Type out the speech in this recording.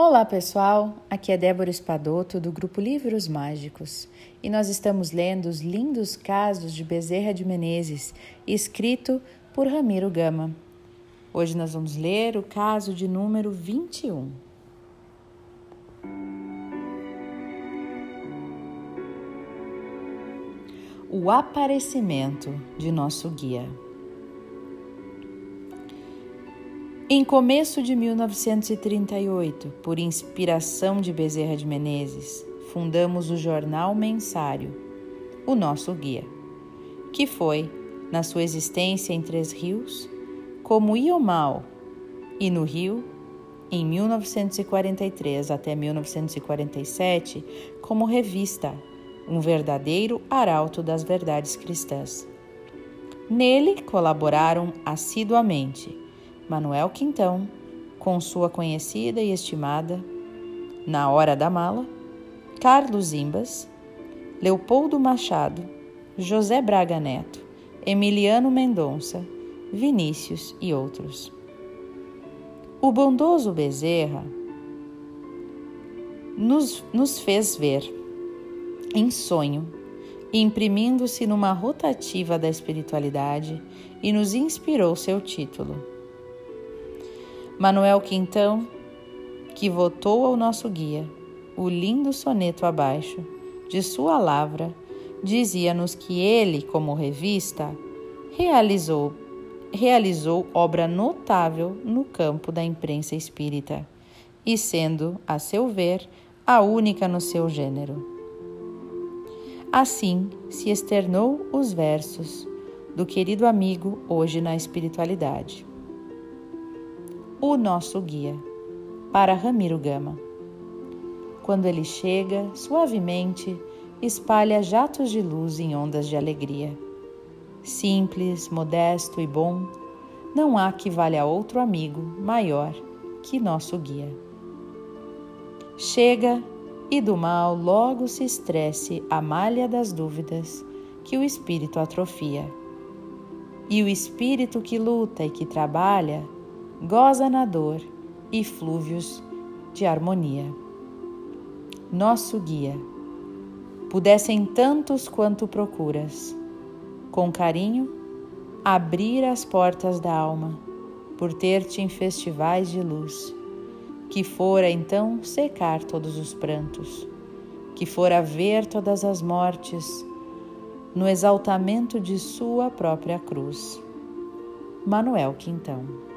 Olá pessoal, aqui é Débora Espadoto do grupo Livros Mágicos e nós estamos lendo os lindos casos de Bezerra de Menezes, escrito por Ramiro Gama. Hoje nós vamos ler o caso de número 21. O aparecimento de nosso guia. Em começo de 1938, por inspiração de Bezerra de Menezes, fundamos o jornal mensário, o nosso guia, que foi, na sua existência em Três Rios, como Iomal, e no Rio, em 1943 até 1947, como revista, um verdadeiro arauto das verdades cristãs. Nele colaboraram assiduamente Manuel Quintão, com sua conhecida e estimada Na Hora da Mala, Carlos Imbas, Leopoldo Machado, José Braga Neto, Emiliano Mendonça, Vinícius e outros. O bondoso Bezerra nos, nos fez ver, em sonho, imprimindo-se numa rotativa da espiritualidade e nos inspirou seu título Manuel Quintão, que votou ao nosso guia o lindo soneto abaixo de sua lavra, dizia-nos que ele, como revista, realizou realizou obra notável no campo da imprensa espírita, e sendo, a seu ver, a única no seu gênero. Assim se externou os versos do querido amigo hoje na espiritualidade o nosso guia, para Ramiro Gama. Quando ele chega, suavemente, espalha jatos de luz em ondas de alegria. Simples, modesto e bom, não há que valha outro amigo maior que nosso guia. Chega e do mal logo se estresse a malha das dúvidas que o espírito atrofia. E o espírito que luta e que trabalha goza na dor e flúvios de harmonia. Nosso guia, pudessem tantos quanto procuras, com carinho, abrir as portas da alma, por ter-te em festivais de luz, que fora então secar todos os prantos, que fora ver todas as mortes, no exaltamento de sua própria cruz. Manuel Quintão